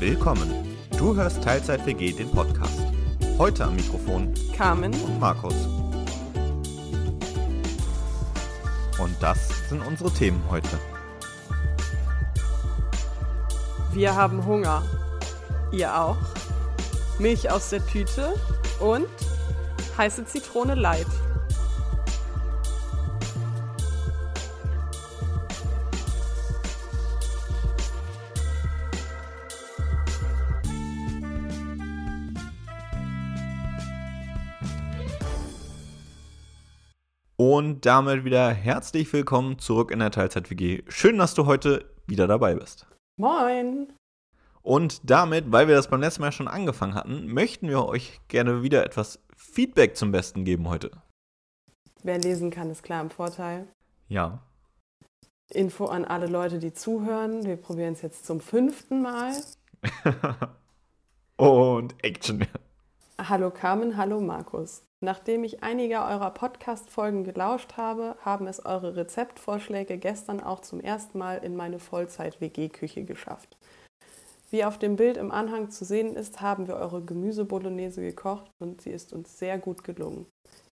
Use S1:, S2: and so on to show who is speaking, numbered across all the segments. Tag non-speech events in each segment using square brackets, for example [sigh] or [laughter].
S1: Willkommen. Du hörst Teilzeit WG den Podcast. Heute am Mikrofon
S2: Carmen.
S1: und Markus. Und das sind unsere Themen heute.
S2: Wir haben Hunger. Ihr auch? Milch aus der Tüte und heiße Zitrone light.
S1: Und damit wieder herzlich willkommen zurück in der Teilzeit WG. Schön, dass du heute wieder dabei bist.
S2: Moin.
S1: Und damit, weil wir das beim letzten Mal schon angefangen hatten, möchten wir euch gerne wieder etwas Feedback zum Besten geben heute.
S2: Wer lesen kann, ist klar im Vorteil.
S1: Ja.
S2: Info an alle Leute, die zuhören. Wir probieren es jetzt zum fünften Mal. [laughs]
S1: Und Action.
S2: Hallo Carmen, hallo Markus. Nachdem ich einige eurer Podcast-Folgen gelauscht habe, haben es eure Rezeptvorschläge gestern auch zum ersten Mal in meine Vollzeit-WG-Küche geschafft. Wie auf dem Bild im Anhang zu sehen ist, haben wir eure Gemüsebolognese gekocht und sie ist uns sehr gut gelungen.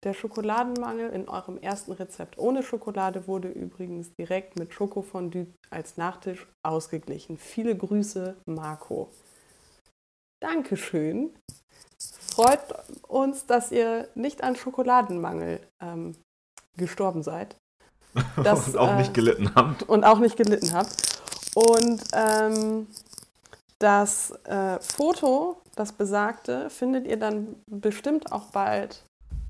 S2: Der Schokoladenmangel in eurem ersten Rezept ohne Schokolade wurde übrigens direkt mit Schokofondue als Nachtisch ausgeglichen. Viele Grüße, Marco. Dankeschön. Freut uns, dass ihr nicht an Schokoladenmangel ähm, gestorben seid. [laughs] Das,
S1: Und auch
S2: äh,
S1: nicht gelitten habt.
S2: und auch nicht gelitten habt. Und ähm, das äh, Foto, das besagte, findet ihr dann bestimmt auch bald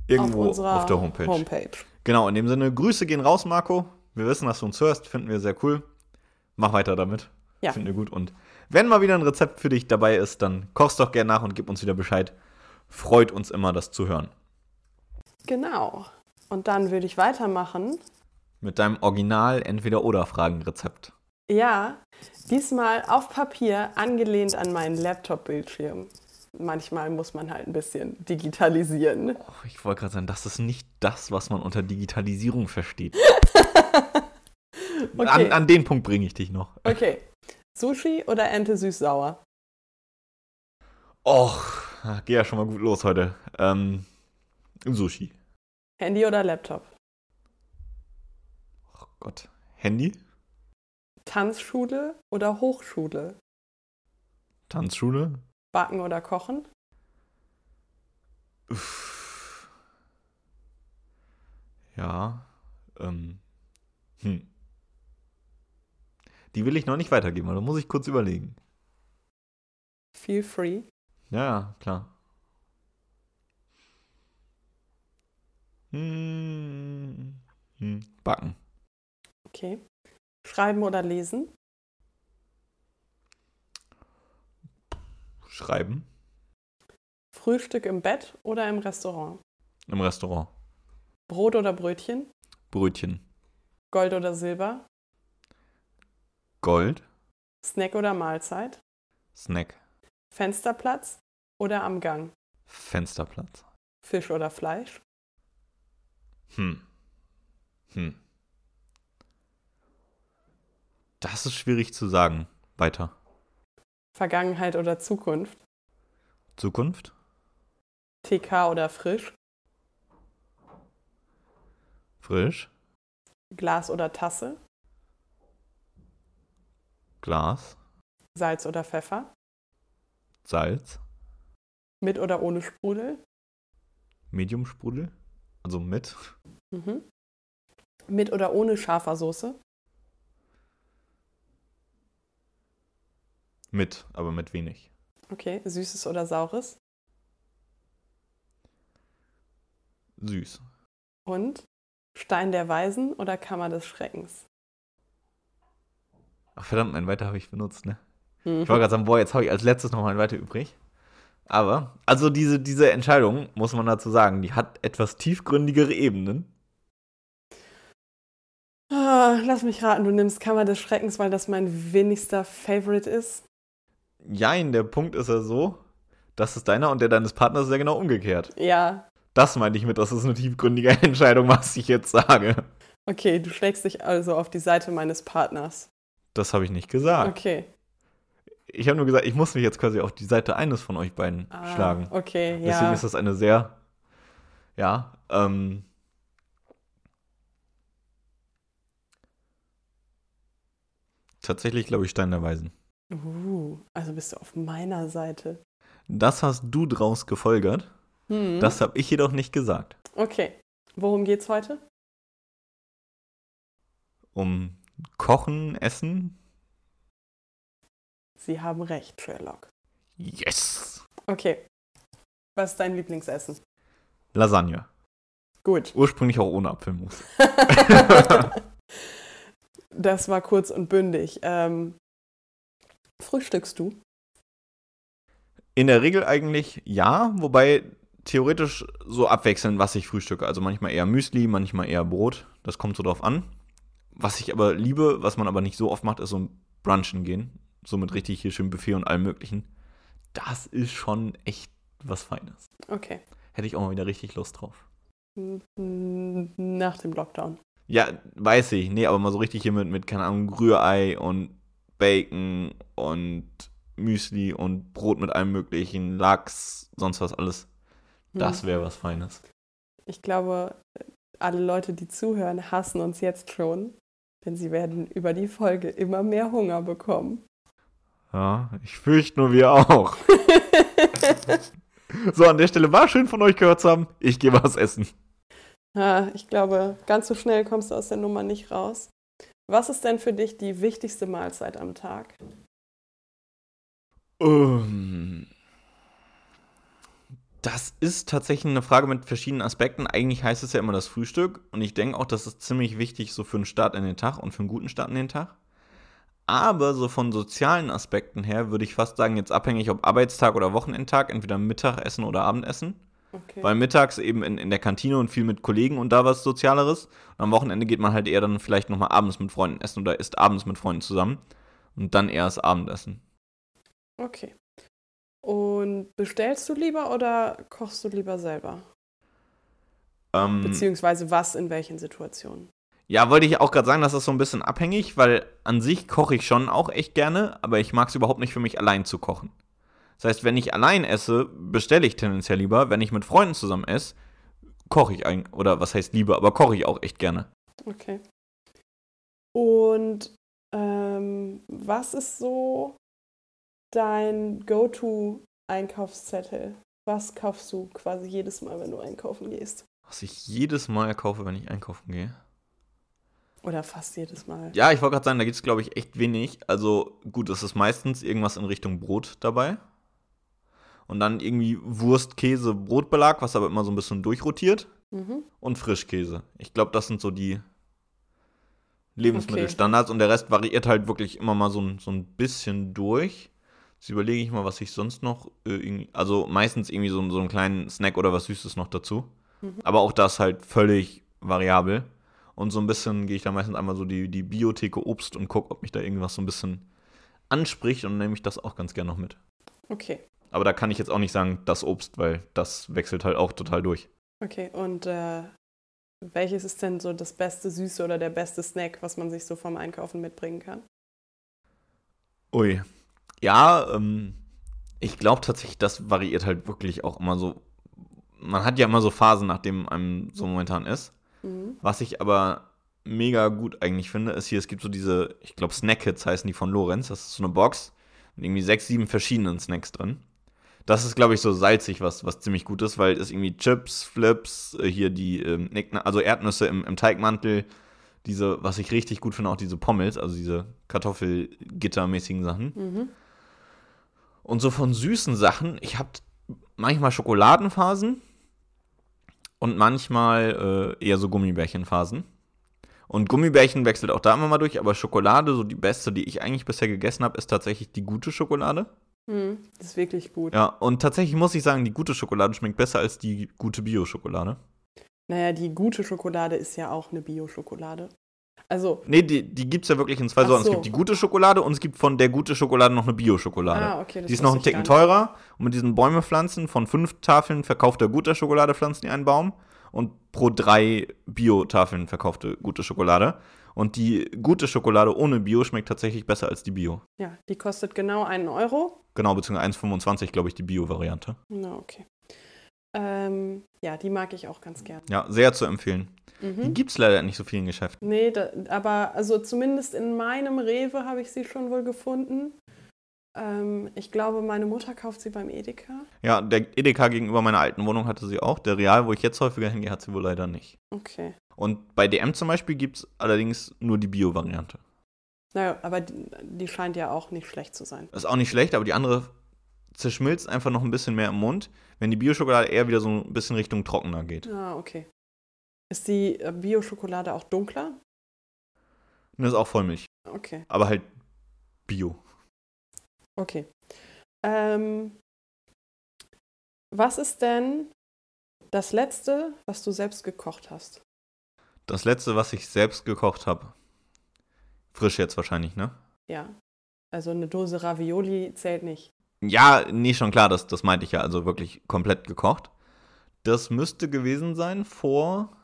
S1: Irgendwo
S2: auf unserer
S1: auf der Homepage.
S2: Homepage.
S1: Genau, in dem Sinne, Grüße gehen raus, Marco. Wir wissen, dass du uns hörst, finden wir sehr cool. Mach weiter damit.
S2: Ja.
S1: Finden wir gut. Und wenn mal wieder ein Rezept für dich dabei ist, dann kochst doch gerne nach und gib uns wieder Bescheid. Freut uns immer, das zu hören.
S2: Genau. Und dann würde ich weitermachen.
S1: Mit deinem Original Entweder-Oder-Fragen-Rezept.
S2: Ja, diesmal auf Papier angelehnt an meinen Laptop-Bildschirm. Manchmal muss man halt ein bisschen digitalisieren.
S1: Oh, ich wollte gerade sagen, das ist nicht das, was man unter Digitalisierung versteht. [laughs]
S2: Okay.
S1: An, an den Punkt bringe ich dich noch.
S2: Okay. Sushi oder Ente süß-sauer?
S1: Och, geh ja schon mal gut los heute. Ähm, Sushi.
S2: Handy oder Laptop?
S1: Oh Gott. Handy?
S2: Tanzschule oder Hochschule?
S1: Tanzschule?
S2: Backen oder kochen?
S1: Uff. Ja. Ähm. Hm. Die will ich noch nicht weitergeben, weil da muss ich kurz überlegen.
S2: Feel free.
S1: Ja, ja, klar. Hm. Hm. Backen.
S2: Okay. Schreiben oder lesen?
S1: Schreiben.
S2: Frühstück im Bett oder im Restaurant?
S1: Im Restaurant.
S2: Brot oder Brötchen?
S1: Brötchen.
S2: Gold oder Silber?
S1: Gold.
S2: Snack oder Mahlzeit?
S1: Snack.
S2: Fensterplatz oder am Gang?
S1: Fensterplatz.
S2: Fisch oder Fleisch?
S1: Hm. Hm. Das ist schwierig zu sagen. Weiter.
S2: Vergangenheit oder Zukunft?
S1: Zukunft?
S2: TK oder frisch?
S1: Frisch?
S2: Glas oder Tasse?
S1: Glas?
S2: Salz oder Pfeffer?
S1: Salz?
S2: Mit oder ohne Sprudel?
S1: Medium-Sprudel? Also mit?
S2: Mhm. Mit oder ohne scharfer Soße?
S1: Mit, aber mit wenig.
S2: Okay. Süßes oder saures?
S1: Süß.
S2: Und Stein der Weisen oder Kammer des Schreckens?
S1: Ach verdammt, ein weiter habe ich benutzt, ne?
S2: Mhm.
S1: Ich wollte gerade sagen, boah, jetzt habe ich als letztes noch mal weiter übrig. Aber, also diese, diese Entscheidung, muss man dazu sagen, die hat etwas tiefgründigere Ebenen.
S2: Ah, lass mich raten, du nimmst Kammer des Schreckens, weil das mein wenigster Favorite ist.
S1: Jein, der Punkt ist ja so, das ist deiner und der deines Partners ist ja genau umgekehrt.
S2: Ja,
S1: Das meinte ich mit, das ist eine tiefgründige [laughs] Entscheidung, was ich jetzt sage.
S2: okay, du schlägst dich also auf die Seite meines Partners.
S1: Das habe ich nicht gesagt.
S2: Okay.
S1: Ich habe nur gesagt, ich muss mich jetzt quasi auf die Seite eines von euch beiden
S2: Ah,
S1: schlagen.
S2: Okay,
S1: Deswegen
S2: ja.
S1: ist das eine sehr, ja, ähm, tatsächlich glaube ich Stein der Weisen.
S2: Uh, also bist du auf meiner Seite.
S1: Das hast du draus gefolgert.
S2: Hm.
S1: Das habe ich jedoch nicht gesagt.
S2: Okay. Worum geht's heute?
S1: Um Kochen, Essen.
S2: Sie haben recht, Sherlock.
S1: Yes!
S2: Okay. Was ist dein Lieblingsessen?
S1: Lasagne.
S2: Gut.
S1: Ursprünglich auch ohne Apfelmus. [laughs]
S2: das war kurz und bündig. Ähm, frühstückst du?
S1: In der Regel eigentlich ja, wobei theoretisch so abwechselnd, was ich frühstücke. Also manchmal eher Müsli, manchmal eher Brot. Das kommt so drauf an. Was ich aber liebe, was man aber nicht so oft macht, ist so ein Brunchen gehen. So mit richtig hier schön Buffet und allem möglichen. Das ist schon echt was Feines.
S2: Okay.
S1: Hätte ich auch mal wieder richtig Lust drauf.
S2: Nach dem Lockdown.
S1: Ja, weiß ich. Nee, aber mal so richtig hier mit, mit keine Ahnung, Rührei und Bacon und Müsli und Brot mit allem möglichen, Lachs, sonst was alles. Das
S2: Hm.
S1: wäre was Feines.
S2: Ich glaube, alle Leute, die zuhören, hassen uns jetzt schon, denn sie werden über die Folge immer mehr Hunger bekommen.
S1: Ja, ich fürchte nur wir auch. [laughs] So, an der Stelle war schön von euch gehört zu haben. Ich gehe was essen.
S2: Ah, ich glaube, ganz so schnell kommst du aus der Nummer nicht raus. Was ist denn für dich die wichtigste Mahlzeit am Tag?
S1: Ähm, das ist tatsächlich eine Frage mit verschiedenen Aspekten. Eigentlich heißt es ja immer das Frühstück. Und ich denke auch, das ist ziemlich wichtig so für einen Start in den Tag und für einen guten Start in den Tag. Aber so von sozialen Aspekten her würde ich fast sagen, jetzt abhängig ob Arbeitstag oder Wochenendtag, entweder Mittagessen oder Abendessen.
S2: Okay.
S1: Weil mittags eben in, in der Kantine und viel mit Kollegen und da was Sozialeres. Und am Wochenende geht man halt eher dann vielleicht nochmal abends mit Freunden essen oder isst abends mit Freunden zusammen. Und dann eher das Abendessen.
S2: okay. Und bestellst du lieber oder kochst du lieber selber?
S1: Ähm,
S2: Beziehungsweise was in welchen Situationen?
S1: Ja, wollte ich auch gerade sagen, das ist so ein bisschen abhängig, weil an sich koche ich schon auch echt gerne, aber ich mag es überhaupt nicht für mich allein zu kochen. Das heißt, wenn ich allein esse, bestelle ich tendenziell lieber. Wenn ich mit Freunden zusammen esse, koche ich eigentlich, oder was heißt lieber, aber koche ich auch echt gerne.
S2: Okay. Und ähm, was ist so dein Go-To-Einkaufszettel? Was kaufst du quasi jedes Mal, wenn du einkaufen gehst?
S1: Was ich jedes Mal kaufe, wenn ich einkaufen gehe.
S2: Oder fast jedes Mal?
S1: Ja, ich wollte gerade sagen, da gibt es, glaube ich, echt wenig. Also gut, es ist meistens irgendwas in Richtung Brot dabei. Und dann irgendwie Wurst, Käse, Brotbelag, was aber immer so ein bisschen durchrotiert.
S2: Mhm.
S1: Und Frischkäse. Ich glaube, das sind so die Lebensmittelstandards. Und der Rest variiert halt wirklich immer mal so ein, so ein bisschen durch. Jetzt überlege ich mal, was ich sonst noch äh. Also meistens irgendwie so, so einen kleinen Snack oder was Süßes noch dazu.
S2: Mhm.
S1: Aber auch das halt völlig variabel. Und so ein bisschen gehe ich da meistens einmal so die, die Biotheke Obst und gucke, ob mich da irgendwas so ein bisschen anspricht und nehme ich das auch ganz gerne noch mit.
S2: Okay.
S1: Aber da kann ich jetzt auch nicht sagen, das Obst, weil das wechselt halt auch total durch.
S2: Okay, und äh, welches ist denn so das beste Süße oder der beste Snack, was man sich so vom Einkaufen mitbringen kann?
S1: Ui. Ja, ähm, ich glaube tatsächlich, das variiert halt wirklich auch immer so. Man hat ja immer so Phasen, nachdem einem so momentan ist.
S2: Mhm.
S1: Was ich aber mega gut eigentlich finde, ist hier, es gibt so diese, ich glaube, Snack-Hits heißen die von Lorenz. Das ist so eine Box mit irgendwie sechs, sieben verschiedenen Snacks drin. Das ist, glaube ich, so salzig, was, was ziemlich gut ist, weil es irgendwie Chips, Flips, äh, hier die, ähm, also Erdnüsse im, im Teigmantel, diese, was ich richtig gut finde, auch diese Pommels, also diese Kartoffelgittermäßigen Sachen.
S2: Mhm.
S1: Und so von süßen Sachen, ich habe manchmal Schokoladenphasen und manchmal äh, eher so Gummibärchenphasen. Und Gummibärchen wechselt auch da immer mal durch, aber Schokolade, so die beste, die ich eigentlich bisher gegessen habe, ist tatsächlich die gute Schokolade.
S2: Mhm. Das ist wirklich gut.
S1: Ja, und tatsächlich muss ich sagen, die gute Schokolade schmeckt besser als die gute Bio-Schokolade.
S2: Naja, die gute Schokolade ist ja auch eine Bio-Schokolade. Also,
S1: Nee, die, die gibt es ja wirklich in zwei Sorten.
S2: so.
S1: Es gibt die gute Schokolade und es gibt von der gute Schokolade noch eine Bio-Schokolade.
S2: ah, okay,
S1: Die ist noch einen Ticken teurer. Und mit diesen Bäumepflanzen von fünf Tafeln verkaufter guter Schokolade pflanzen die einen Baum. Und pro drei Bio-Tafeln verkaufte gute Schokolade. Und die gute Schokolade ohne Bio schmeckt tatsächlich besser als die Bio.
S2: Ja, die kostet genau einen Euro.
S1: Genau, beziehungsweise 1,25, glaube ich, die Bio-Variante.
S2: Na, okay. Ähm, ja, die mag ich auch ganz gern.
S1: Ja, sehr zu empfehlen. Die
S2: Mhm.
S1: gibt es leider nicht so vielen Geschäften.
S2: Nee, da, aber also zumindest in meinem Rewe habe ich sie schon wohl gefunden. Ähm, ich glaube, meine Mutter kauft sie beim Edeka.
S1: Ja, der Edeka gegenüber meiner alten Wohnung hatte sie auch. Der Real, wo ich jetzt häufiger hingehe, hat sie wohl leider nicht.
S2: Okay.
S1: Und bei DM zum Beispiel gibt es allerdings nur die Bio-Variante.
S2: Naja, aber die, die scheint ja auch nicht schlecht zu sein.
S1: Ist auch nicht schlecht, aber die andere zerschmilzt einfach noch ein bisschen mehr im Mund, wenn die Bio-Schokolade eher wieder so ein bisschen Richtung trockener geht.
S2: Ah, okay. Ist die äh, Bio-Schokolade auch dunkler?
S1: Das ist auch Vollmilch,
S2: Okay,
S1: aber halt Bio.
S2: okay. Ähm, was ist denn das letzte, was du selbst gekocht hast?
S1: Das letzte, was ich selbst gekocht habe. Frisch jetzt wahrscheinlich, ne?
S2: Ja. Also eine Dose Ravioli zählt nicht.
S1: Ja, nee, schon klar, das, das meinte ich ja, also wirklich komplett gekocht. Das müsste gewesen sein vor.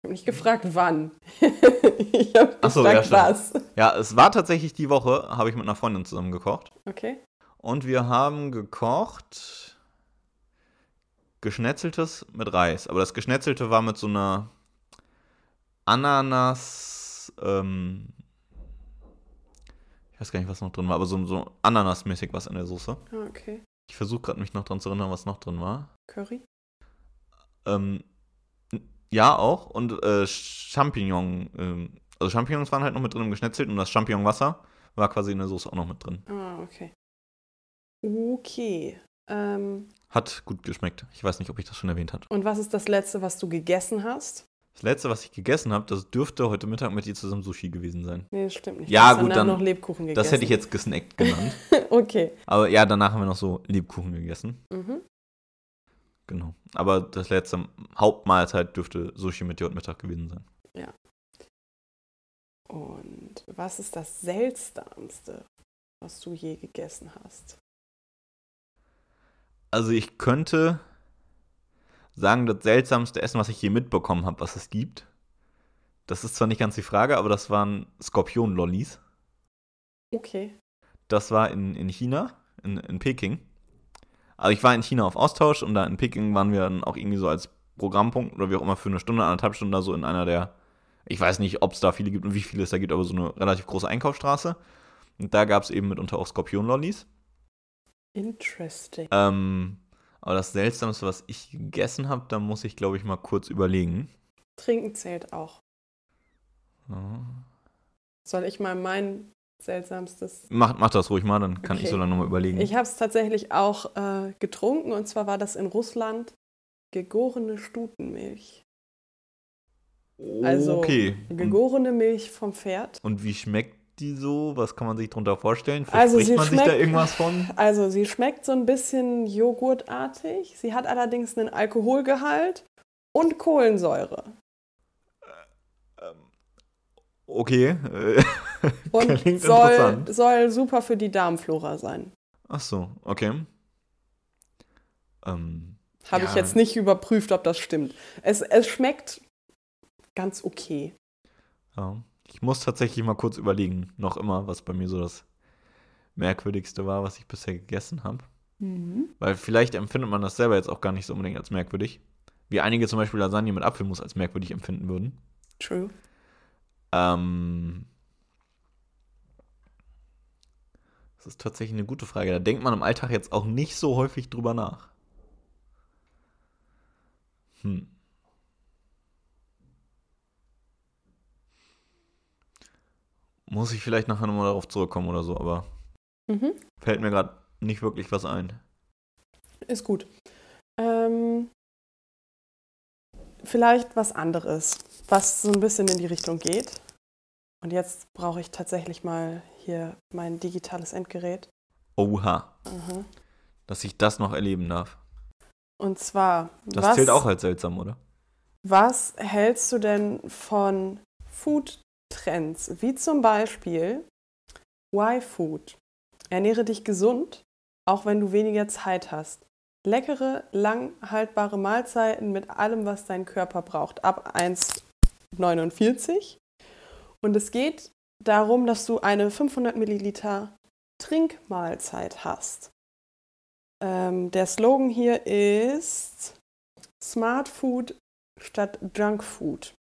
S2: Ich habe nicht gefragt, wann. [laughs] ich habe
S1: so, ja,
S2: gefragt,
S1: stimmt.
S2: was.
S1: Ja, es war tatsächlich die Woche, habe ich mit einer Freundin zusammen gekocht.
S2: Okay.
S1: Und wir haben gekocht Geschnetzeltes mit Reis. Aber das Geschnetzelte war mit so einer Ananas, ähm, ich weiß gar nicht, was noch drin war, aber so, so Ananasmäßig was in der Soße.
S2: Ah, okay.
S1: Ich versuche gerade mich noch dran zu erinnern, was noch drin war.
S2: Curry?
S1: Ähm, ja, auch. Und äh, Champignon, ähm, also Champignons waren halt noch mit drin im Geschnetzelt und das Champignonwasser war quasi in der Soße auch noch mit drin.
S2: Ah, okay. Okay. Ähm,
S1: Hat gut geschmeckt. Ich weiß nicht, ob ich das schon erwähnt hatte.
S2: und was ist das letzte, was du gegessen hast?
S1: Das letzte, was ich gegessen habe, das dürfte heute Mittag mit dir zusammen Sushi gewesen sein.
S2: Nee, das stimmt nicht.
S1: Ja, gut, dann-
S2: noch Lebkuchen gegessen.
S1: Das hätte ich jetzt gesnackt genannt. [laughs]
S2: okay.
S1: Aber ja, danach haben wir noch so Lebkuchen gegessen.
S2: Mhm.
S1: Genau. Aber das letzte Hauptmahlzeit dürfte Sushi mit dir heute Mittag gewesen sein.
S2: Und was ist das Seltsamste, was du je gegessen hast?
S1: Also ich könnte sagen, das seltsamste Essen, was ich je mitbekommen habe, was es gibt. Das ist zwar nicht ganz die Frage, aber das waren Skorpion-Lollis.
S2: Okay.
S1: Das war in, in China, in, in Peking. Also ich war in China auf Austausch und da in Peking waren wir dann auch irgendwie so als Programmpunkt oder wie auch immer für eine Stunde, anderthalb Stunden da so in einer der, ich weiß nicht, ob es da viele gibt und wie viele es da gibt, aber so eine relativ große Einkaufsstraße. Und da gab es eben mitunter auch Skorpion-Lollis.
S2: Interesting.
S1: Ähm, aber das Seltsamste, was ich gegessen habe, da muss ich, glaube ich, mal kurz überlegen.
S2: Trinken zählt auch.
S1: Ja.
S2: Soll ich mal mein seltsamstes?
S1: Mach, mach das ruhig mal, dann kann ich
S2: Okay.
S1: so lange nochmal überlegen.
S2: Ich habe es tatsächlich auch äh, getrunken und zwar war das in Russland gegorene Stutenmilch. Also
S1: okay.
S2: Gegorene Milch vom Pferd.
S1: und wie schmeckt die so? Was kann man sich darunter vorstellen?
S2: Also
S1: Verspricht
S2: sie
S1: man sich da
S2: schmeckt-
S1: irgendwas von?
S2: Also sie schmeckt so ein bisschen joghurtartig. Sie hat allerdings einen Alkoholgehalt und Kohlensäure.
S1: Okay. Äh, [laughs]
S2: Und
S1: Klingt
S2: soll,
S1: interessant.
S2: soll super für die Darmflora sein.
S1: ach so, okay. Ähm,
S2: Habe
S1: Ja.
S2: ich jetzt nicht überprüft, ob das stimmt. Es, es schmeckt ganz okay.
S1: ja. Ich muss tatsächlich mal kurz überlegen, noch immer, was bei mir so das Merkwürdigste war, was ich bisher gegessen habe. Weil vielleicht empfindet man das selber jetzt auch gar nicht so unbedingt als merkwürdig. Wie einige zum Beispiel Lasagne mit Apfelmus als merkwürdig empfinden würden.
S2: True.
S1: Ähm, das ist tatsächlich eine gute Frage. Da denkt man im Alltag jetzt auch nicht so häufig drüber nach. Hm. Muss ich vielleicht nachher nochmal darauf zurückkommen oder so, aber
S2: Mhm.
S1: fällt mir gerade nicht wirklich was ein.
S2: Ist gut. Ähm, vielleicht was anderes, was so ein bisschen in die Richtung geht. Und jetzt brauche ich tatsächlich mal hier mein digitales Endgerät.
S1: Oha,
S2: Aha.
S1: dass ich das noch erleben darf.
S2: Und zwar,
S1: Das
S2: was,
S1: zählt auch als seltsam, oder?
S2: was hältst du denn von Food-Trends? Wie zum Beispiel Y-Food. Ernähre dich gesund, auch wenn du weniger Zeit hast. Leckere, lang haltbare Mahlzeiten mit allem, was dein Körper braucht. Ab 1,49. Und es geht darum, dass du eine 500 Milliliter Trinkmahlzeit hast. Ähm, der Slogan hier ist Smart Food statt Junk Food.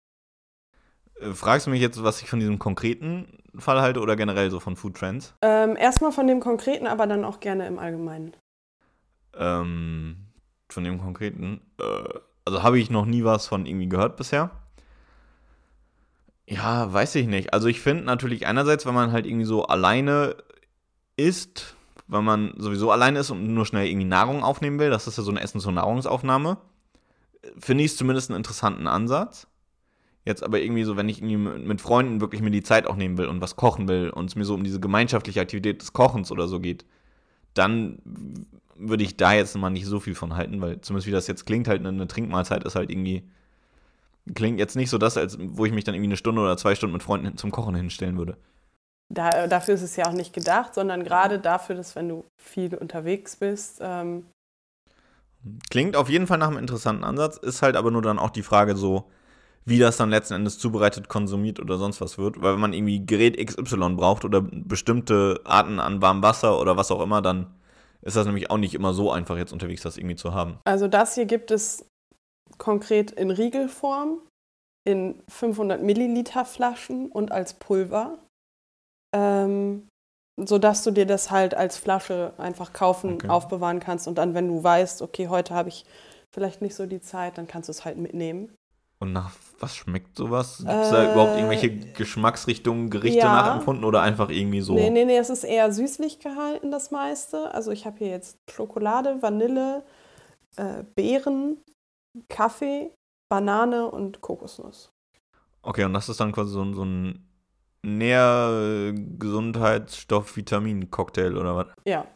S1: Äh, Fragst du mich jetzt, was ich von diesem konkreten Fall halte oder generell so von Food Trends?
S2: Ähm, erstmal von dem Konkreten, aber dann auch gerne im Allgemeinen.
S1: Ähm, von dem konkreten. Äh, also habe ich noch nie was von irgendwie gehört bisher. Ja, weiß ich nicht. Also ich finde natürlich einerseits, wenn man halt irgendwie so alleine ist, wenn man sowieso alleine ist und nur schnell irgendwie Nahrung aufnehmen will, das ist ja so eine Essens- und Nahrungsaufnahme, finde ich es zumindest einen interessanten Ansatz. Jetzt aber irgendwie so, wenn ich irgendwie mit Freunden wirklich mir die Zeit auch nehmen will und was kochen will und es mir so um diese gemeinschaftliche Aktivität des Kochens oder so geht, dann würde ich da jetzt mal nicht so viel von halten, weil zumindest wie das jetzt klingt, halt eine Trinkmahlzeit ist halt irgendwie, klingt jetzt nicht so das, als wo ich mich dann irgendwie eine Stunde oder zwei Stunden mit Freunden zum Kochen hinstellen würde.
S2: Da, dafür ist es ja auch nicht gedacht, sondern gerade dafür, dass wenn du viel unterwegs bist. Ähm
S1: Klingt auf jeden Fall nach einem interessanten Ansatz, ist halt aber nur dann auch die Frage so, wie das dann letzten Endes zubereitet, konsumiert oder sonst was wird. Weil wenn man irgendwie Gerät XY braucht oder bestimmte Arten an warmem Wasser oder was auch immer, dann ist das nämlich auch nicht immer so einfach, jetzt unterwegs das irgendwie zu haben.
S2: Also das hier gibt es konkret in Riegelform, in 500 Milliliter Flaschen und als Pulver. Ähm, sodass du dir das halt als Flasche einfach kaufen,
S1: Okay.
S2: aufbewahren kannst und dann, wenn du weißt, okay, heute habe ich vielleicht nicht so die Zeit, dann kannst du es halt mitnehmen.
S1: Und nach was schmeckt sowas? Gibt es da
S2: Äh,
S1: überhaupt irgendwelche Geschmacksrichtungen, Gerichte
S2: ja.
S1: nachempfunden oder einfach irgendwie so?
S2: Nee, nee, nee, es ist eher süßlich gehalten, das meiste. Also ich habe hier jetzt Schokolade, Vanille, äh, Beeren, Kaffee, Banane und Kokosnuss.
S1: Okay, und das ist dann quasi so, ein- so ein Nähr-, Gesundheitsstoff, Vitamin-Cocktail oder was?
S2: Ja,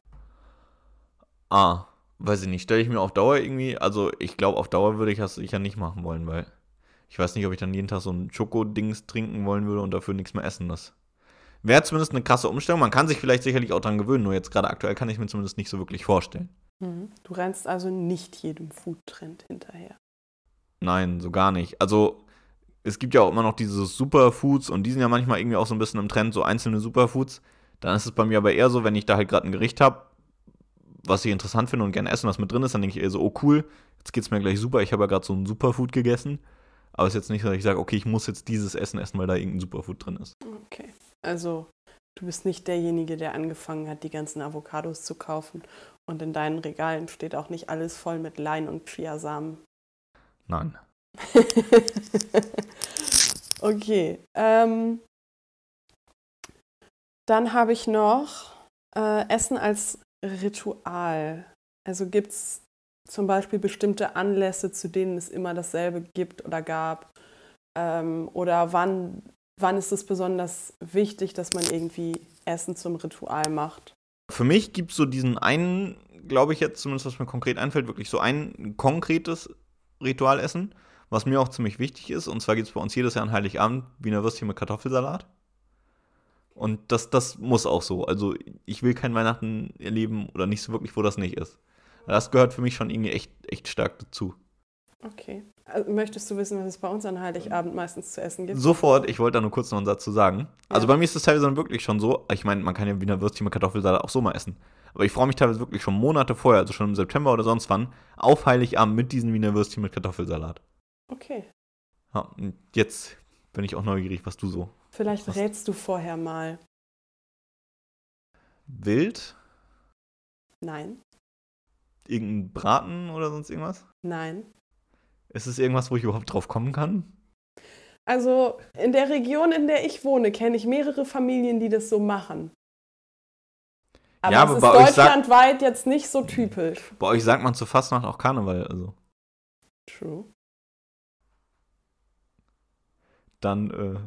S1: Ah, weiß ich nicht. Stelle ich mir auf Dauer irgendwie, also ich glaube, auf Dauer würde ich das sicher nicht machen wollen, weil ich weiß nicht, ob ich dann jeden Tag so ein Schokodings trinken wollen würde und dafür nichts mehr essen. Das wäre zumindest eine krasse Umstellung. Man kann sich vielleicht sicherlich auch dran gewöhnen, nur jetzt gerade aktuell kann ich mir zumindest nicht so wirklich vorstellen.
S2: Mhm. du rennst also nicht jedem Foodtrend hinterher.
S1: Nein, so gar nicht. Also, es gibt ja auch immer noch diese Superfoods und die sind ja manchmal irgendwie auch so ein bisschen im Trend, so einzelne Superfoods. Dann ist es bei mir aber eher so, wenn ich da halt gerade ein Gericht habe, was ich interessant finde und gerne essen, was mit drin ist, dann denke ich eher so, oh cool, jetzt geht's mir gleich super, ich habe ja gerade so ein Superfood gegessen. Aber es ist jetzt nicht so, dass ich sage, okay, ich muss jetzt dieses Essen essen, weil da irgendein Superfood drin ist.
S2: Okay. Also du bist nicht derjenige, der angefangen hat, die ganzen Avocados zu kaufen. Und in deinen Regalen steht auch nicht alles voll mit Lein und Chiasamen.
S1: Nein. [laughs]
S2: okay. Ähm, dann habe ich noch äh, Essen als Ritual. Also gibt es zum Beispiel bestimmte Anlässe, zu denen es immer dasselbe gibt oder gab? Ähm, oder wann, wann ist es besonders wichtig, dass man irgendwie Essen zum Ritual macht?
S1: Für mich gibt es so diesen einen, glaube ich jetzt, zumindest was mir konkret einfällt, wirklich so ein konkretes Ritualessen, was mir auch ziemlich wichtig ist. Und zwar gibt es bei uns jedes Jahr an Heiligabend Wiener Würstchen mit Kartoffelsalat. Und das, das muss auch so. Also ich will kein Weihnachten erleben oder nicht so wirklich, wo das nicht ist. Das gehört für mich schon irgendwie echt, echt stark dazu.
S2: Okay. Also, möchtest du wissen, was es bei uns an Heiligabend meistens zu essen gibt?
S1: Sofort, ich wollte da nur kurz noch einen Satz zu sagen. Also
S2: Ja.
S1: bei mir ist es teilweise dann wirklich schon so, ich meine, man kann ja Wiener Würstchen mit Kartoffelsalat auch so mal essen. Aber ich freue mich teilweise wirklich schon Monate vorher, also schon im September oder sonst wann, auf Heiligabend mit diesen Wiener Würstchen mit Kartoffelsalat.
S2: Okay.
S1: Ja, und jetzt bin ich auch neugierig, was du so.
S2: Vielleicht
S1: Was-
S2: rätst du vorher mal.
S1: Wild?
S2: Nein,
S1: Irgendein Braten oder sonst irgendwas?
S2: nein.
S1: Ist es irgendwas, wo ich überhaupt drauf kommen kann?
S2: Also in der Region, in der ich wohne, kenne ich mehrere Familien, die das so machen. Aber
S1: Ja,
S2: es
S1: aber
S2: ist deutschlandweit jetzt nicht so typisch.
S1: Bei euch sagt man zu Fastnacht auch Karneval, also.
S2: True.
S1: Dann äh,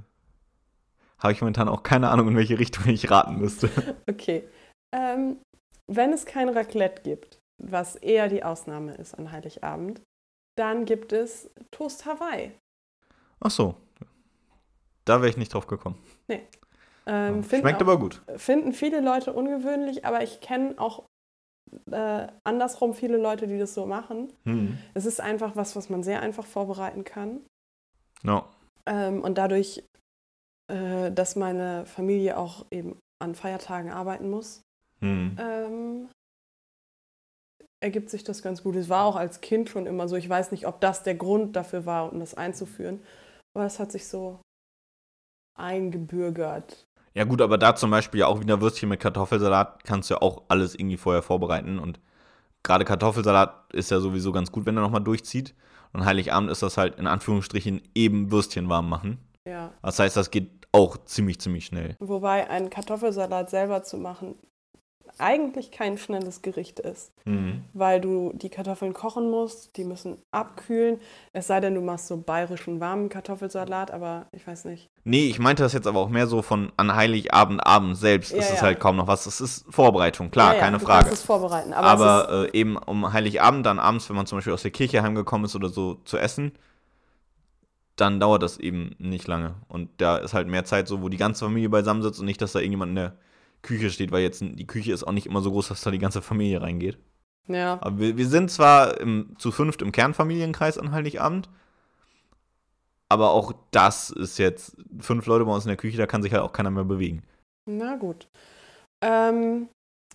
S1: habe ich momentan auch keine Ahnung, in welche Richtung ich raten müsste.
S2: Okay. Ähm, wenn es kein Raclette gibt, was eher die Ausnahme ist an Heiligabend, dann gibt es Toast Hawaii.
S1: Ach so. Da wäre ich nicht drauf gekommen.
S2: Ähm, finden
S1: Schmeckt
S2: auch-
S1: aber gut.
S2: finden viele Leute ungewöhnlich, aber ich kenne auch äh, andersrum viele Leute, die das so machen.
S1: Hm.
S2: Es ist einfach was, was man sehr einfach vorbereiten kann.
S1: Ja.
S2: Ähm, und dadurch äh, dass meine Familie auch eben an Feiertagen arbeiten muss,
S1: Hm.
S2: ähm, ergibt sich das ganz gut. Es war auch als Kind schon immer so. Ich weiß nicht, ob das der Grund dafür war, um das einzuführen, aber es hat sich so eingebürgert.
S1: Ja gut, aber da zum Beispiel ja auch wieder Würstchen mit Kartoffelsalat kannst du ja auch alles irgendwie vorher vorbereiten und gerade Kartoffelsalat ist ja sowieso ganz gut, wenn er nochmal durchzieht. Und Heiligabend ist das halt in Anführungsstrichen eben Würstchen warm machen.
S2: Ja.
S1: Das heißt, das geht auch ziemlich, ziemlich schnell.
S2: Wobei ein Kartoffelsalat selber zu machen eigentlich kein schnelles Gericht ist,
S1: Mhm.
S2: weil du die Kartoffeln kochen musst, die müssen abkühlen. Es sei denn, du machst so bayerischen warmen Kartoffelsalat, aber ich weiß nicht.
S1: Nee, ich meinte das jetzt aber auch mehr so von an Heiligabend, Abend selbst
S2: Ja,
S1: ist es
S2: ja.
S1: halt kaum noch was. Es ist Vorbereitung, klar,
S2: Ja,
S1: keine
S2: du
S1: Frage.
S2: kannst es vorbereiten, aber, es
S1: Aber äh, eben um Heiligabend, dann abends, wenn man zum Beispiel aus der Kirche heimgekommen ist oder so zu essen, dann dauert das eben nicht lange. Und da ist halt mehr Zeit so, wo die ganze Familie beisammen sitzt und nicht, dass da irgendjemand in der Küche steht, weil jetzt die Küche ist auch nicht immer so groß, dass da die ganze Familie reingeht.
S2: ja.
S1: Aber wir, wir sind zwar im, zu fünft im Kernfamilienkreis an Heiligabend, aber auch das ist jetzt fünf Leute bei uns in der Küche, da kann sich halt auch keiner mehr bewegen.
S2: Na gut. Ähm,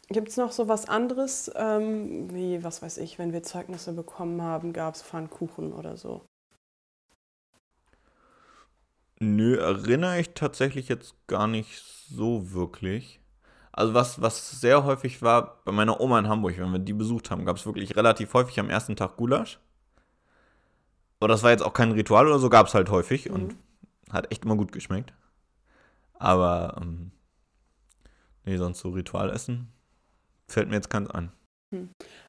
S2: Gibt es noch so was anderes, ähm, wie, was weiß ich, wenn wir Zeugnisse bekommen haben, gab es Pfannkuchen oder so?
S1: Nö, erinnere ich tatsächlich jetzt gar nicht so wirklich. Also was, was sehr häufig war, bei meiner Oma in Hamburg, wenn wir die besucht haben, gab es wirklich relativ häufig am ersten Tag Gulasch. Aber das war jetzt auch kein Ritual oder so, gab es halt häufig
S2: Mhm.
S1: und hat echt immer gut geschmeckt. Aber, ähm, nee, sonst so Ritualessen fällt mir jetzt keins ein.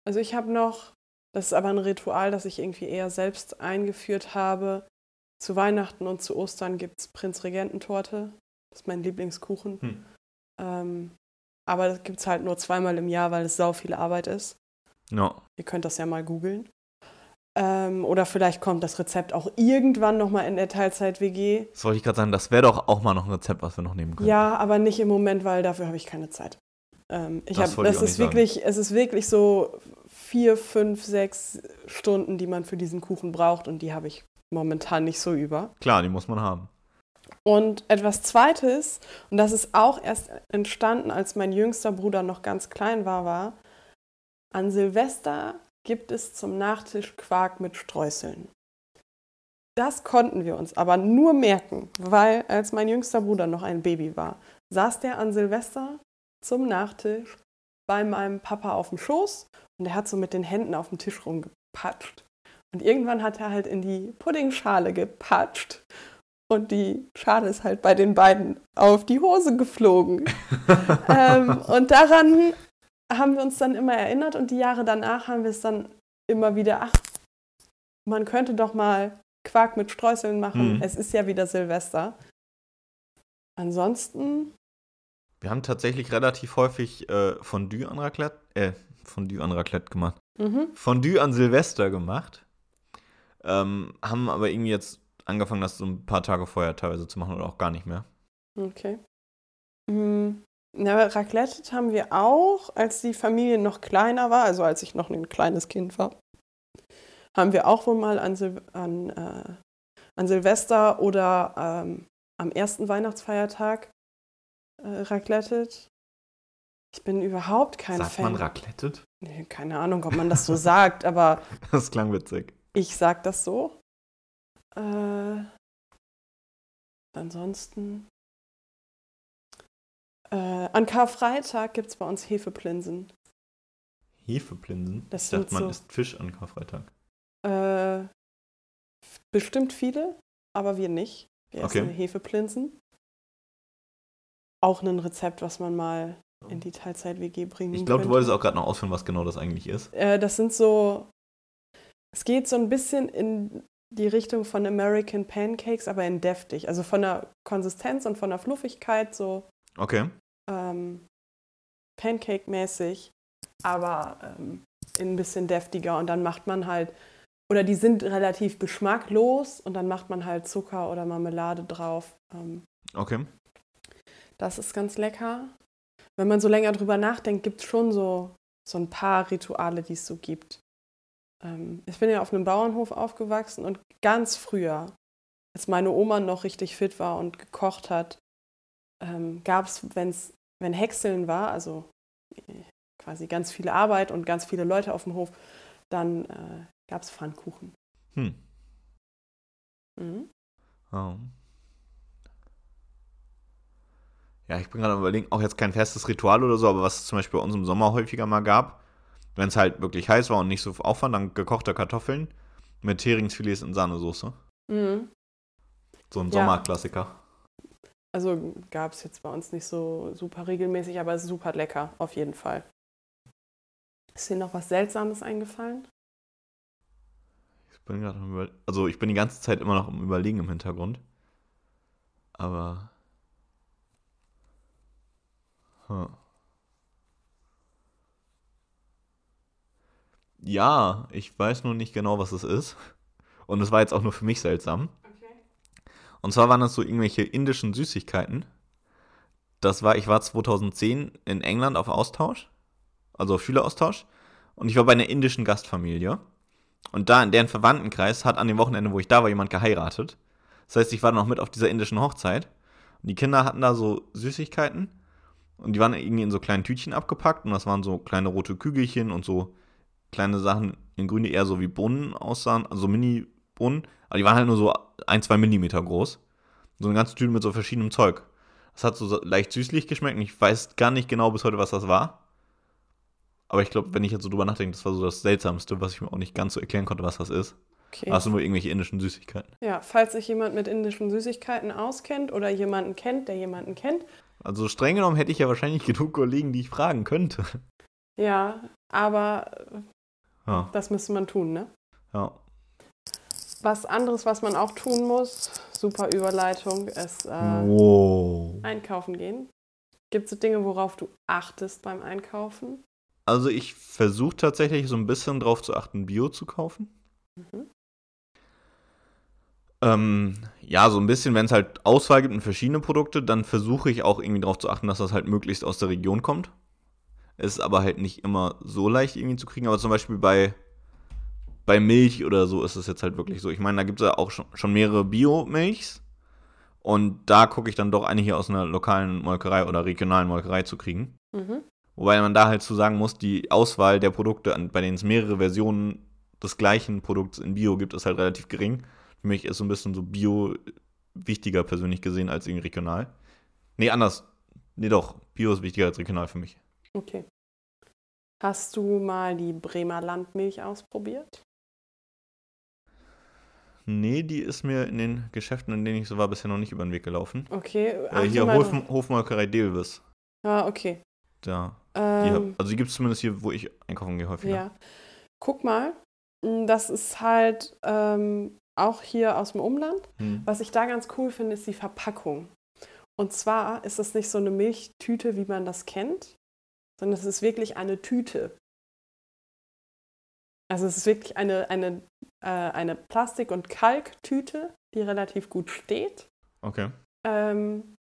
S2: Also ich habe noch, das ist aber ein Ritual, das ich irgendwie eher selbst eingeführt habe. Zu Weihnachten und zu Ostern gibt es Prinzregententorte. Das ist mein Lieblingskuchen.
S1: Hm.
S2: Ähm, aber das gibt es halt nur zweimal im Jahr, weil es sau viel Arbeit ist.
S1: Ja,
S2: Ihr könnt das ja mal googeln. Ähm, oder vielleicht kommt das Rezept auch irgendwann nochmal in der Teilzeit-WG.
S1: das wollte ich gerade sagen, das wäre doch auch mal noch ein Rezept, was wir noch nehmen können.
S2: Ja, aber nicht im Moment, weil dafür habe ich keine Zeit. Ähm, ich
S1: Das
S2: hab,
S1: ich
S2: das
S1: auch
S2: ist
S1: nicht sagen.
S2: wirklich, es ist wirklich so vier, fünf, sechs Stunden, die man für diesen Kuchen braucht und die habe ich momentan nicht so über.
S1: Klar, die muss man haben.
S2: Und etwas Zweites, und das ist auch erst entstanden, als mein jüngster Bruder noch ganz klein war, war, an Silvester gibt es zum Nachtisch Quark mit Streuseln. Das konnten wir uns aber nur merken, weil als mein jüngster Bruder noch ein Baby war, saß der an Silvester zum Nachtisch bei meinem Papa auf dem Schoß und er hat so mit den Händen auf dem Tisch rumgepatscht. Und irgendwann hat er halt in die Puddingschale gepatscht und die Schale ist halt bei den beiden auf die Hose geflogen. [laughs] ähm, und daran haben wir uns dann immer erinnert und die Jahre danach haben wir es dann immer wieder, ach, man könnte doch mal Quark mit Streuseln machen.
S1: Mhm.
S2: Es ist ja wieder Silvester. Ansonsten,
S1: Wir haben tatsächlich relativ häufig äh, Fondue an Raclette, äh, Fondue an Raclette gemacht.
S2: mhm.
S1: Fondue an Silvester gemacht. Ähm, haben aber irgendwie jetzt angefangen, das so ein paar Tage vorher teilweise zu machen oder auch gar nicht mehr.
S2: okay. Mhm. Ja, Raclette haben wir auch, als die Familie noch kleiner war, also als ich noch ein kleines Kind war. Haben wir auch wohl mal an, Sil an, äh, an Silvester oder ähm, am ersten Weihnachtsfeiertag äh, raclettet. Ich bin überhaupt kein
S1: Sagt
S2: Fan.
S1: man raclettet?
S2: Nee, keine Ahnung, ob man das so [laughs] sagt, aber
S1: Das klang witzig.
S2: ich sag das so. Äh, ansonsten. Äh, an Karfreitag gibt es bei uns Hefeplinsen.
S1: Hefeplinsen?
S2: Das
S1: ich dachte, man
S2: so-
S1: isst Fisch an Karfreitag.
S2: Äh, bestimmt viele, aber wir nicht. Wir
S1: Okay.
S2: essen Hefeplinsen. Auch ein Rezept, was man mal in die Teilzeit-WG bringen
S1: Ich glaube, du wolltest auch gerade noch ausführen, was genau das eigentlich ist.
S2: Äh, das sind so. Es geht so ein bisschen in die Richtung von American Pancakes, aber in deftig. Also von der Konsistenz und von der Fluffigkeit so
S1: Okay.
S2: ähm, Pancake-mäßig, aber ähm, in ein bisschen deftiger. Und dann macht man halt, oder die sind relativ geschmacklos und dann macht man halt Zucker oder Marmelade drauf. Ähm,
S1: Okay.
S2: das ist ganz lecker. Wenn man so länger drüber nachdenkt, gibt es schon so, so ein paar Rituale, die es so gibt. Ähm, ich bin ja auf einem Bauernhof aufgewachsen und ganz früher, als meine Oma noch richtig fit war und gekocht hat, ähm, gab es, wenn Häckseln war, also äh, quasi ganz viel Arbeit und ganz viele Leute auf dem Hof, dann äh, gab es Pfannkuchen. Hm.
S1: Mhm. Oh. Ja, ich bin gerade überlegen, auch jetzt kein festes Ritual oder so, aber was es zum Beispiel bei uns im Sommer häufiger mal gab, wenn es halt wirklich heiß war und nicht so Aufwand, dann gekochte Kartoffeln mit Heringsfilets in Sahnesoße. Mhm. So ein ja. Sommerklassiker.
S2: Also gab es jetzt bei uns nicht so super regelmäßig, aber super lecker, auf jeden Fall. Ist dir noch was Seltsames eingefallen?
S1: Ich bin gerade also ich bin die ganze Zeit immer noch im Überlegen im Hintergrund. Aber. Huh. Ja, ich weiß nur nicht genau, was es ist. Und es war jetzt auch nur für mich seltsam. Okay. Und zwar waren das so irgendwelche indischen Süßigkeiten. Das war, ich war 2010 in England auf Austausch, also auf Schüleraustausch. Und ich war bei einer indischen Gastfamilie. Und da in deren Verwandtenkreis hat an dem Wochenende, wo ich da war, jemand geheiratet. Das heißt, ich war noch mit auf dieser indischen Hochzeit. Und die Kinder hatten da so Süßigkeiten. Und die waren irgendwie in so kleinen Tütchen abgepackt. Und das waren so kleine rote Kügelchen und so kleine Sachen in grün, die eher so wie Bohnen aussahen, also Mini-Bohnen, aber die waren halt nur so ein, zwei Millimeter groß. So eine ganze Tüte mit so verschiedenem Zeug. Das hat so leicht süßlich geschmeckt und ich weiß gar nicht genau bis heute, was das war. Aber ich glaube, wenn ich jetzt so drüber nachdenke, das war so das Seltsamste, was ich mir auch nicht ganz so erklären konnte, was das ist. Okay. Hast du nur irgendwelche indischen Süßigkeiten?
S2: Ja, falls sich jemand mit indischen Süßigkeiten auskennt oder jemanden kennt, der jemanden kennt.
S1: Also streng genommen hätte ich ja wahrscheinlich [laughs] genug Kollegen, die ich fragen könnte.
S2: Ja, aber ja. Das müsste man tun, ne?
S1: Ja.
S2: Was anderes, was man auch tun muss, super Überleitung, ist äh, wow. einkaufen gehen. Gibt es so Dinge, worauf du achtest beim Einkaufen?
S1: Also ich versuche tatsächlich so ein bisschen drauf zu achten, Bio zu kaufen. Mhm. Ähm, ja, so ein bisschen, wenn es halt Auswahl gibt und verschiedene Produkte, dann versuche ich auch irgendwie darauf zu achten, dass das halt möglichst aus der Region kommt. Ist aber halt nicht immer so leicht irgendwie zu kriegen. Aber zum Beispiel bei, bei Milch oder so ist es jetzt halt wirklich so. Ich meine, da gibt es ja auch schon, schon mehrere Bio-Milchs. Und da gucke ich dann doch eine hier aus einer lokalen Molkerei oder regionalen Molkerei zu kriegen. Mhm. Wobei man da halt zu sagen muss, die Auswahl der Produkte, bei denen es mehrere Versionen des gleichen Produkts in Bio gibt, ist halt relativ gering. Für mich ist so ein bisschen so Bio wichtiger persönlich gesehen als irgendwie regional. Nee, anders. Nee, doch. Bio ist wichtiger als regional für mich.
S2: Okay. Hast du mal die Bremer Landmilch ausprobiert?
S1: Nee, die ist mir in den Geschäften, in denen ich so war, bisher noch nicht über den Weg gelaufen.
S2: Okay.
S1: Äh, hier Hof, Hofmolkerei Delvis.
S2: Ah, okay.
S1: Ja. Ähm, die, also die gibt es zumindest hier, wo ich einkaufen gehe häufiger.
S2: Ja. Guck mal, hm, das ist halt ähm, auch hier aus dem Umland. Hm. Was ich da ganz cool finde, ist die Verpackung. Und zwar ist das nicht so eine Milchtüte, wie man das kennt, sondern es ist wirklich eine Tüte. Also es ist wirklich eine, eine, äh, eine Plastik- und Kalktüte, die relativ gut steht.
S1: Okay.
S2: Ähm,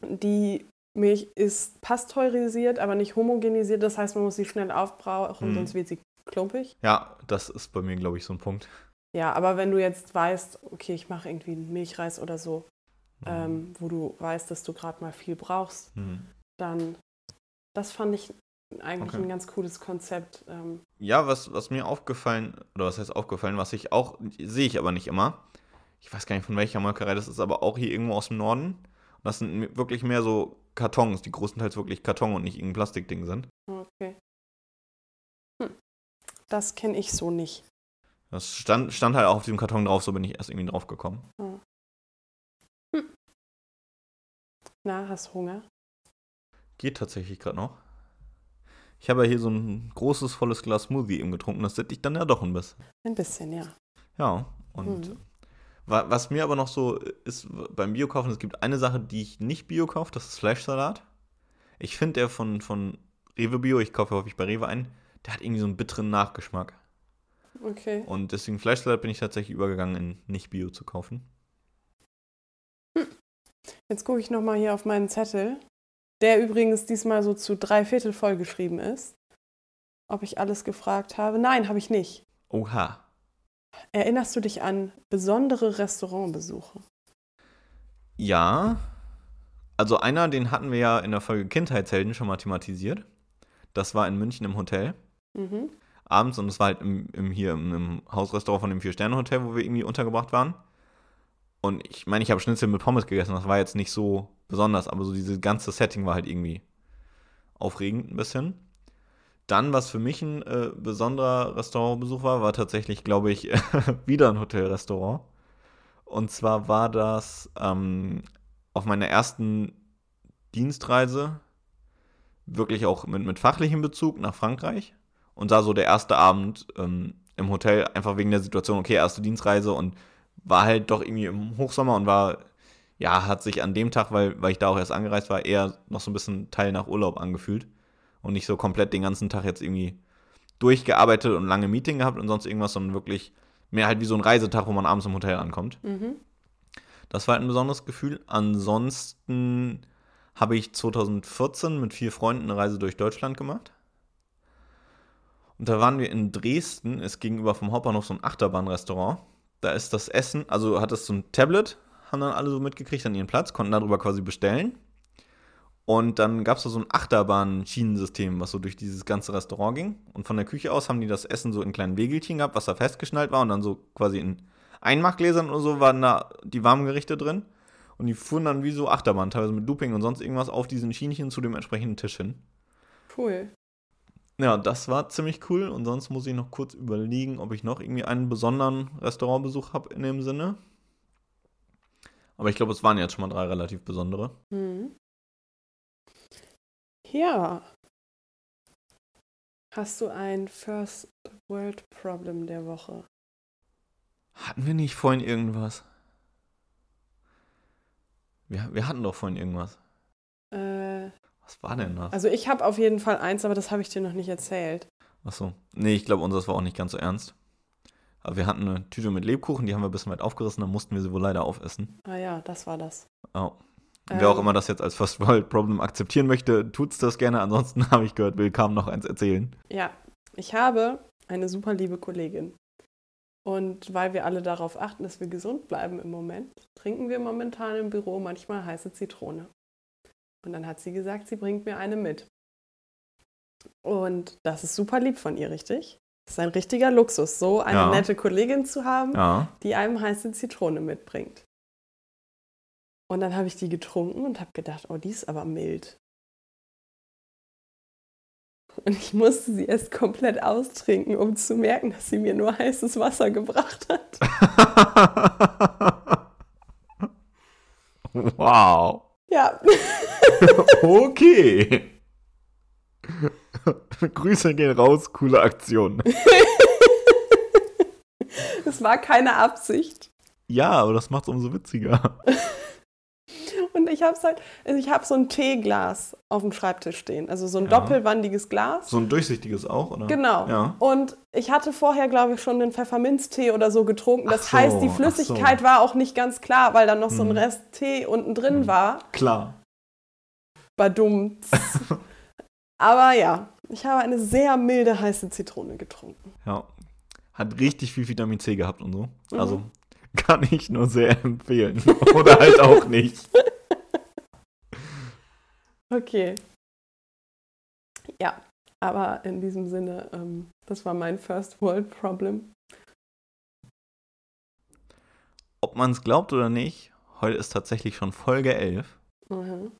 S2: die Milch ist pasteurisiert, aber nicht homogenisiert. Das heißt, man muss sie schnell aufbrauchen, hm. sonst wird sie klumpig.
S1: Ja, das ist bei mir, glaube ich, so ein Punkt.
S2: Ja, aber wenn du jetzt weißt, okay, ich mache irgendwie einen Milchreis oder so, hm. ähm, wo du weißt, dass du gerade mal viel brauchst, hm. dann das fand ich eigentlich okay. ein ganz cooles Konzept. Ähm.
S1: Ja, was, was mir aufgefallen, oder was heißt aufgefallen, was ich auch, sehe ich aber nicht immer. Ich weiß gar nicht, von welcher Molkerei das ist, aber auch hier irgendwo aus dem Norden. Und das sind wirklich mehr so Kartons, die größtenteils wirklich Karton und nicht irgendein Plastikding sind.
S2: Okay. Hm. Das kenne ich so nicht.
S1: Das stand, stand halt auch auf diesem Karton drauf, so bin ich erst irgendwie drauf gekommen. Hm.
S2: Hm. Na, hast Hunger?
S1: Geht tatsächlich gerade noch. Ich habe ja hier so ein großes, volles Glas Smoothie eben getrunken. Das sättigt dann ja doch ein bisschen.
S2: Ein bisschen, ja.
S1: Ja, und mhm. was mir aber noch so ist beim Biokaufen, es gibt eine Sache, die ich nicht Bio kaufe, das ist Fleischsalat. Ich finde der von, von Rewe Bio, ich kaufe häufig bei Rewe ein, der hat irgendwie so einen bitteren Nachgeschmack.
S2: Okay.
S1: Und deswegen Fleischsalat bin ich tatsächlich übergegangen, in nicht Bio zu kaufen.
S2: Hm. Jetzt gucke ich nochmal hier auf meinen Zettel der übrigens diesmal so zu drei Viertel vollgeschrieben ist. Ob ich alles gefragt habe? Nein, habe ich nicht.
S1: Oha.
S2: Erinnerst du dich an besondere Restaurantbesuche?
S1: Ja. Also einer, den hatten wir ja in der Folge Kindheitshelden schon mal thematisiert. Das war in München im Hotel.
S2: Mhm.
S1: Abends und es war halt im, im, hier im, im Hausrestaurant von dem Vier-Sterne-Hotel, wo wir irgendwie untergebracht waren. Und ich meine, ich habe Schnitzel mit Pommes gegessen. Das war jetzt nicht so besonders, aber so dieses ganze Setting war halt irgendwie aufregend ein bisschen. Dann, was für mich ein äh, besonderer Restaurantbesuch war, war tatsächlich, glaube ich, [laughs] wieder ein Hotelrestaurant. Und zwar war das ähm, auf meiner ersten Dienstreise wirklich auch mit, mit fachlichem Bezug nach Frankreich. Und da so der erste Abend ähm, im Hotel, einfach wegen der Situation, okay, erste Dienstreise und war halt doch irgendwie im Hochsommer und war, ja, hat sich an dem Tag, weil, weil ich da auch erst angereist war, eher noch so ein bisschen Teil nach Urlaub angefühlt. Und nicht so komplett den ganzen Tag jetzt irgendwie durchgearbeitet und lange Meeting gehabt und sonst irgendwas, sondern wirklich mehr halt wie so ein Reisetag, wo man abends im Hotel ankommt.
S2: Mhm.
S1: Das war halt ein besonderes Gefühl. Ansonsten habe ich 2014 mit vier Freunden eine Reise durch Deutschland gemacht. Und da waren wir in Dresden, ist gegenüber vom Hauptbahnhof so ein Achterbahnrestaurant. Da ist das Essen, also hat es so ein Tablet, haben dann alle so mitgekriegt an ihren Platz, konnten darüber quasi bestellen. Und dann gab es da so ein Achterbahn-Schienensystem, was so durch dieses ganze Restaurant ging. Und von der Küche aus haben die das Essen so in kleinen Wegelchen gehabt, was da festgeschnallt war. Und dann so quasi in Einmachgläsern oder so waren da die warmen Gerichte drin. Und die fuhren dann wie so Achterbahn, teilweise mit Looping und sonst irgendwas auf diesen Schienchen zu dem entsprechenden Tisch hin.
S2: Cool.
S1: Ja, das war ziemlich cool. Und sonst muss ich noch kurz überlegen, ob ich noch irgendwie einen besonderen Restaurantbesuch habe in dem Sinne. Aber ich glaube, es waren jetzt schon mal drei relativ besondere.
S2: Mhm. Ja. Hast du ein First World Problem der Woche?
S1: Hatten wir nicht vorhin irgendwas? Wir, wir hatten doch vorhin irgendwas.
S2: Äh,
S1: Was war denn das?
S2: also ich habe auf jeden Fall eins, aber das habe ich dir noch nicht erzählt.
S1: Achso. Nee, ich glaube, unseres war auch nicht ganz so ernst. Aber wir hatten eine Tüte mit Lebkuchen, die haben wir ein bisschen weit aufgerissen, dann mussten wir sie wohl leider aufessen.
S2: Ah ja, das war das.
S1: Oh. Wer auch
S2: Ähm.
S1: immer das jetzt als First World Problem akzeptieren möchte, tut's das gerne. Ansonsten [laughs] habe ich gehört, Will kam noch eins erzählen.
S2: Ja, ich habe eine super liebe Kollegin. Und weil wir alle darauf achten, dass wir gesund bleiben im Moment, trinken wir momentan im Büro manchmal heiße Zitrone. Und dann hat sie gesagt, sie bringt mir eine mit. Und das ist super lieb von ihr, richtig? Das ist ein richtiger Luxus, so eine
S1: Ja.
S2: nette Kollegin zu haben,
S1: Ja.
S2: die einem heiße Zitrone mitbringt. Und dann habe ich die getrunken und habe gedacht, oh, die ist aber mild. Und ich musste sie erst komplett austrinken, um zu merken, dass sie mir nur heißes Wasser gebracht hat. [laughs]
S1: wow.
S2: Ja, [laughs] [laughs]
S1: Okay. Grüße gehen raus, coole Aktion.
S2: es war keine Absicht.
S1: Ja, aber das macht's umso witziger. [laughs]
S2: Und ich habe halt, also ich habe so ein Teeglas auf dem Schreibtisch stehen, also so ein
S1: Ja.
S2: doppelwandiges Glas.
S1: So ein durchsichtiges auch, oder?
S2: Genau.
S1: Ja.
S2: Und ich hatte vorher, glaube ich, schon den Pfefferminztee oder so getrunken. Das
S1: so,
S2: heißt, die Flüssigkeit
S1: so.
S2: war auch nicht ganz klar, weil dann noch so ein
S1: Hm.
S2: Rest Tee unten drin
S1: Hm.
S2: war.
S1: Klar.
S2: Badumts. [laughs] Aber ja, ich habe eine sehr milde heiße Zitrone getrunken.
S1: Ja. Hat richtig viel Vitamin C gehabt und so.
S2: Mhm.
S1: Also kann ich nur sehr empfehlen. [laughs] Oder halt auch nicht.
S2: Okay. Ja, aber in diesem Sinne, ähm, das war mein First World Problem.
S1: Ob man es glaubt oder nicht, heute ist tatsächlich schon Folge 11.
S2: Mhm.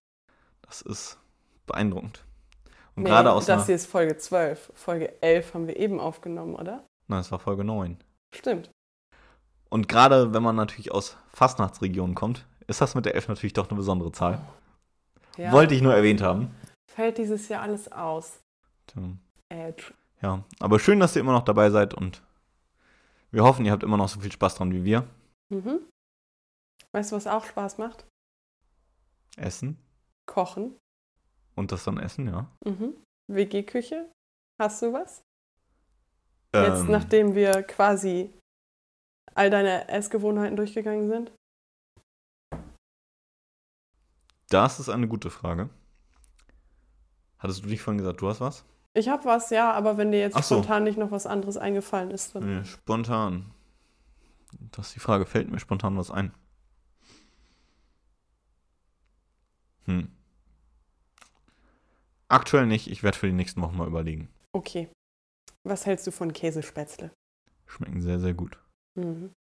S1: Das ist beeindruckend. Und
S2: Nee,
S1: gerade aus
S2: das hier ist Folge 12. Folge 11 haben wir eben aufgenommen, oder?
S1: Nein, es war Folge 9.
S2: Stimmt.
S1: Und gerade wenn man natürlich aus Fastnachtsregionen kommt, ist das mit der 11 natürlich doch eine besondere Zahl.
S2: Ja,
S1: Wollte ich nur erwähnt haben.
S2: Fällt dieses Jahr alles aus.
S1: Tja.
S2: Edge.
S1: Ja, aber schön, dass ihr immer noch dabei seid und wir hoffen, ihr habt immer noch so viel Spaß dran wie wir.
S2: Mhm. Weißt du, was auch Spaß macht?
S1: Essen
S2: Kochen.
S1: und das dann essen, ja.
S2: Mhm. WG-Küche. Hast du was? Jetzt,
S1: Ähm,
S2: nachdem wir quasi all deine Essgewohnheiten durchgegangen sind?
S1: das ist eine gute Frage. Hattest du dich vorhin gesagt, du hast was?
S2: Ich habe was, ja, aber wenn dir jetzt
S1: so.
S2: spontan nicht noch was anderes eingefallen ist, dann.
S1: Nee, spontan. Das ist die Frage. Fällt mir spontan was ein? Hm. Aktuell nicht. Ich werde für die nächsten Wochen mal überlegen.
S2: Okay. Was hältst du von Käsespätzle?
S1: Schmecken sehr, sehr gut.
S2: Mhm.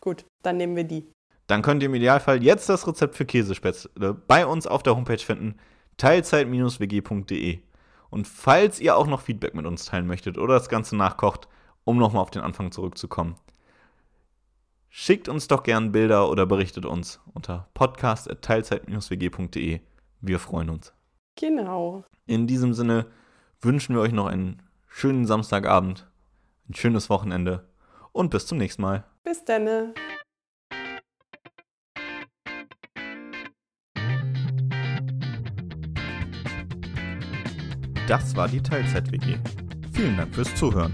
S2: Gut, dann nehmen wir die.
S1: Dann könnt ihr im Idealfall jetzt das Rezept für Käsespätzle bei uns auf der Homepage finden, teilzeit-wg.de. Und falls ihr auch noch Feedback mit uns teilen möchtet oder das Ganze nachkocht, um nochmal auf den Anfang zurückzukommen, schickt uns doch gern Bilder oder berichtet uns unter podcast.teilzeit-wg.de. Wir freuen uns.
S2: Genau.
S1: In diesem Sinne wünschen wir euch noch einen schönen Samstagabend, ein schönes Wochenende und bis zum nächsten Mal.
S2: Bis denne.
S1: Das war die Teilzeit-WG. Vielen Dank fürs Zuhören.